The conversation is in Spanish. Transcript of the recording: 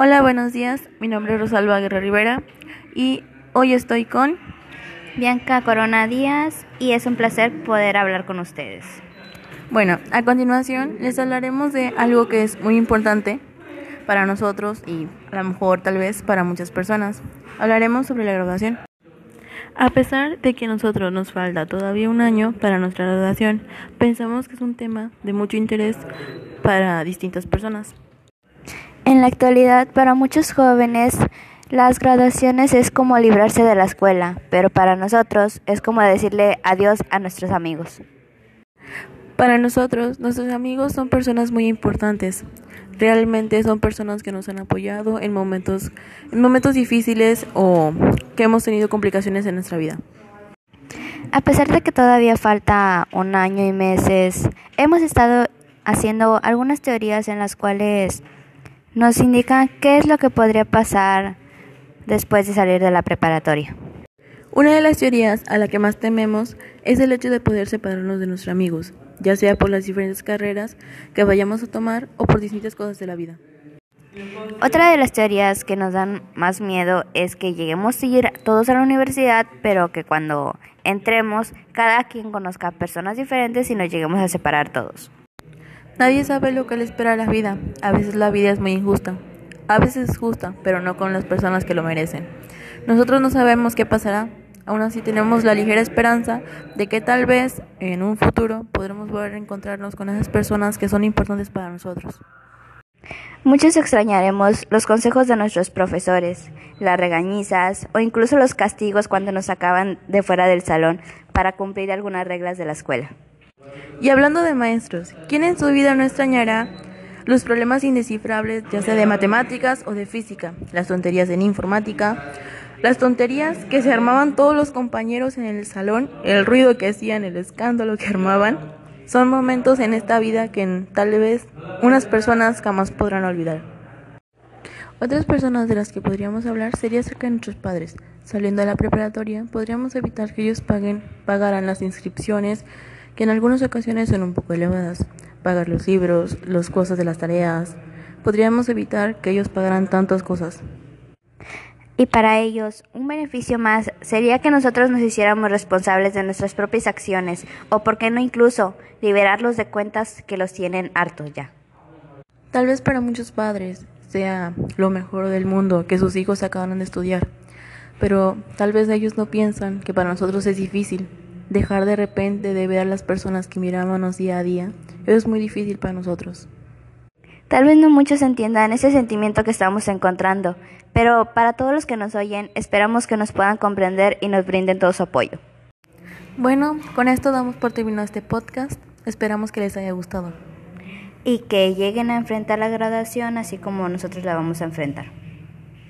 Hola, buenos días. Mi nombre es Rosalba Guerrero Rivera y hoy estoy con Bianca Corona Díaz y es un placer poder hablar con ustedes. Bueno, a continuación les hablaremos de algo que es muy importante para nosotros y a lo mejor tal vez para muchas personas. Hablaremos sobre la graduación. A pesar de que a nosotros nos falta todavía un año para nuestra graduación, pensamos que es un tema de mucho interés para distintas personas. En la actualidad, para muchos jóvenes, las graduaciones es como librarse de la escuela, pero para nosotros es como decirle adiós a nuestros amigos. Para nosotros, nuestros amigos son personas muy importantes. Realmente son personas que nos han apoyado en momentos, en momentos difíciles o que hemos tenido complicaciones en nuestra vida. A pesar de que todavía falta un año y meses, hemos estado haciendo algunas teorías en las cuales nos indican qué es lo que podría pasar después de salir de la preparatoria. Una de las teorías a la que más tememos es el hecho de poder separarnos de nuestros amigos, ya sea por las diferentes carreras que vayamos a tomar o por distintas cosas de la vida. Otra de las teorías que nos dan más miedo es que lleguemos a ir todos a la universidad, pero que cuando entremos cada quien conozca personas diferentes y nos lleguemos a separar todos. Nadie sabe lo que le espera a la vida. A veces la vida es muy injusta. A veces es justa, pero no con las personas que lo merecen. Nosotros no sabemos qué pasará. Aún así tenemos la ligera esperanza de que tal vez en un futuro podremos volver a encontrarnos con esas personas que son importantes para nosotros. Muchos extrañaremos los consejos de nuestros profesores, las regañizas o incluso los castigos cuando nos sacaban de fuera del salón para cumplir algunas reglas de la escuela. Y hablando de maestros, ¿quién en su vida no extrañará los problemas indescifrables, ya sea de matemáticas o de física, las tonterías en informática, las tonterías que se armaban todos los compañeros en el salón, el ruido que hacían, el escándalo que armaban? Son momentos en esta vida que tal vez unas personas jamás podrán olvidar. Otras personas de las que podríamos hablar sería acerca de nuestros padres. Saliendo de la preparatoria, podríamos evitar que ellos paguen, pagaran las inscripciones, que en algunas ocasiones son un poco elevadas, pagar los libros, los cosas de las tareas. Podríamos evitar que ellos pagaran tantas cosas. Y para ellos, un beneficio más sería que nosotros nos hiciéramos responsables de nuestras propias acciones, o por qué no incluso liberarlos de cuentas que los tienen hartos ya. Tal vez para muchos padres sea lo mejor del mundo que sus hijos acabaran de estudiar, pero tal vez ellos no piensan que para nosotros es difícil, dejar de repente de ver a las personas que mirábamos día a día, es muy difícil para nosotros. Tal vez no muchos entiendan ese sentimiento que estamos encontrando, pero para todos los que nos oyen, esperamos que nos puedan comprender y nos brinden todo su apoyo. Bueno, con esto damos por terminado este podcast. Esperamos que les haya gustado. Y que lleguen a enfrentar la graduación así como nosotros la vamos a enfrentar.